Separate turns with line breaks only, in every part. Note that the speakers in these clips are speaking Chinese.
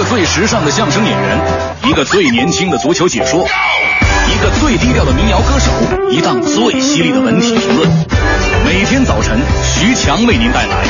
个最时尚的相声演员，一个最年轻的足球解说，一个最低调的民谣歌手，一档最犀利的文体评论。每天早晨，徐强为您带来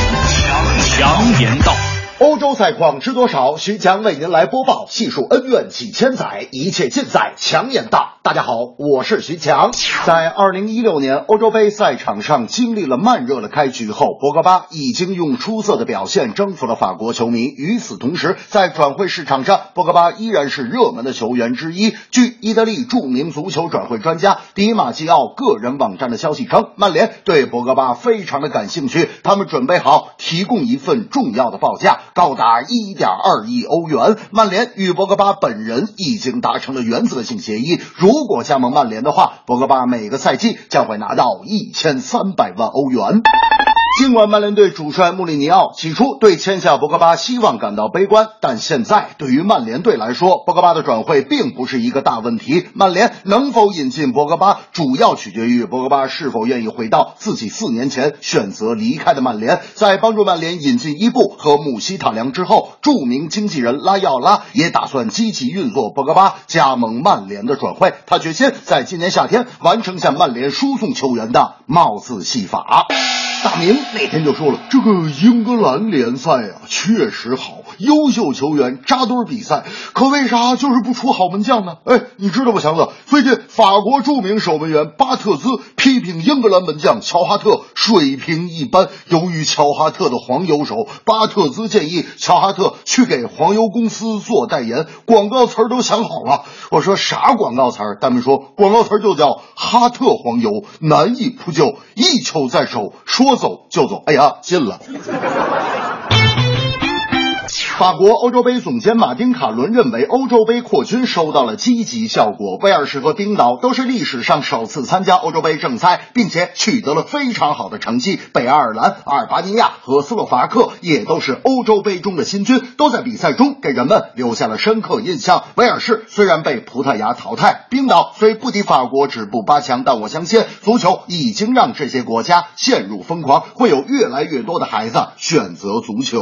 强言道。
欧洲赛况知多少？徐强为您来播报，细数恩怨几千载，一切尽在强言道。大家好，我是徐强。在二零一六年欧洲杯赛场上经历了慢热的开局后，博格巴已经用出色的表现征服了法国球迷。与此同时，在转会市场上，博格巴依然是热门的球员之一。据意大利著名足球转会专家迪马基奥个人网站的消息称，曼联对博格巴非常的感兴趣，他们准备好提供一份重要的报价。高达一点二亿欧元，曼联与博格巴本人已经达成了原则性协议。如如果加盟曼联的话，博格巴每个赛季将会拿到一千三百万欧元。尽管曼联队主帅穆里尼奥起初对签下博格巴希望感到悲观，但现在对于曼联队来说，博格巴的转会并不是一个大问题。曼联能否引进博格巴，主要取决于博格巴是否愿意回到自己四年前选择离开的曼联。在帮助曼联引进伊布和姆希塔良之后，著名经纪人拉奥拉也打算积极运作博格巴加盟曼联的转会。他决心在今年夏天完成向曼联输送球员的帽子戏法。大明那天就说了，这个英格兰联赛啊，确实好，优秀球员扎堆比赛，可为啥就是不出好门将呢？哎，你知道不，强子？最近法国著名守门员巴特兹批评英格兰门将乔哈特水平一般。由于乔哈特的黄油手，巴特兹建议乔哈特去给黄油公司做代言，广告词儿都想好了。我说啥广告词儿？大明说广告词儿就叫哈特黄油，难以扑救，一球在手，说走就走，哎呀，进了。法国欧洲杯总监马丁卡伦认为，欧洲杯扩军收到了积极效果。威尔士和冰岛都是历史上首次参加欧洲杯正赛，并且取得了非常好的成绩。北爱尔兰、阿尔巴尼亚和斯洛伐克也都是欧洲杯中的新军，都在比赛中给人们留下了深刻印象。威尔士虽然被葡萄牙淘汰，冰岛虽不敌法国止步八强，但我相信足球已经让这些国家陷入疯狂，会有越来越多的孩子选择足球。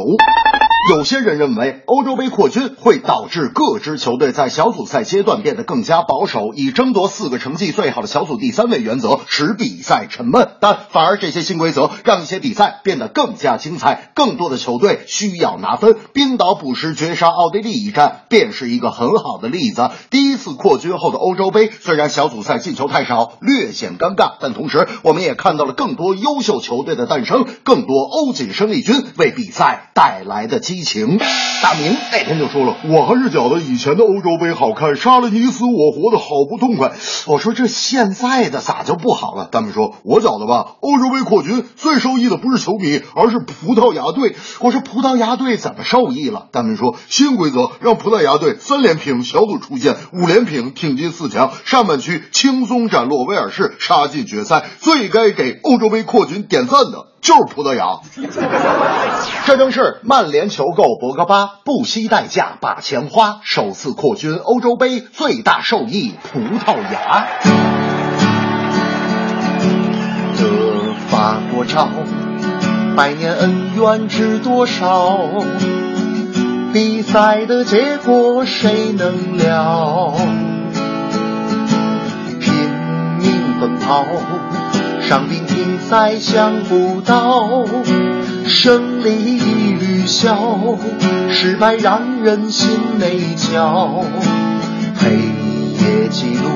有些人认为，欧洲杯扩军会导致各支球队在小组赛阶段变得更加保守，以争夺四个成绩最好的小组第三位原则，使比赛沉闷。但反而这些新规则让一些比赛变得更加精彩，更多的球队需要拿分。冰岛补时绝杀奥地利一战便是一个很好的例子。第一次扩军后的欧洲杯，虽然小组赛进球太少，略显尴尬，但同时我们也看到了更多优秀球队的诞生，更多欧锦生力军为比赛带来的。激情，大明那天就说了，我还是觉得以前的欧洲杯好看，杀了你死我活的好不痛快。我说这现在的咋就不好了？大明说，我觉得吧，欧洲杯扩军最受益的不是球迷，而是葡萄牙队。我说葡萄牙队怎么受益了？大明说，新规则让葡萄牙队三连平小组出线，五连平挺进四强，上半区轻松斩落威尔士，杀进决赛。最该给欧洲杯扩军点赞的。就是葡萄牙，这正是曼联求购博格巴，不惜代价把钱花，首次扩军欧洲杯，最大受益葡萄牙。
德法国超，百年恩怨知多少？比赛的结果谁能料？拼命奔跑。伤兵停赛想不到，胜利一缕消，失败让人心内焦。黑夜记录，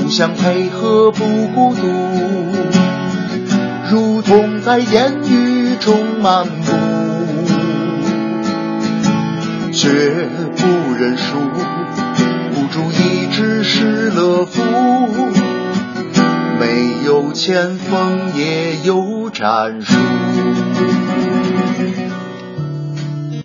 互相配合不孤独，如同在烟雨中漫步，绝不认输，孤注一掷是乐福。前锋，也有战术。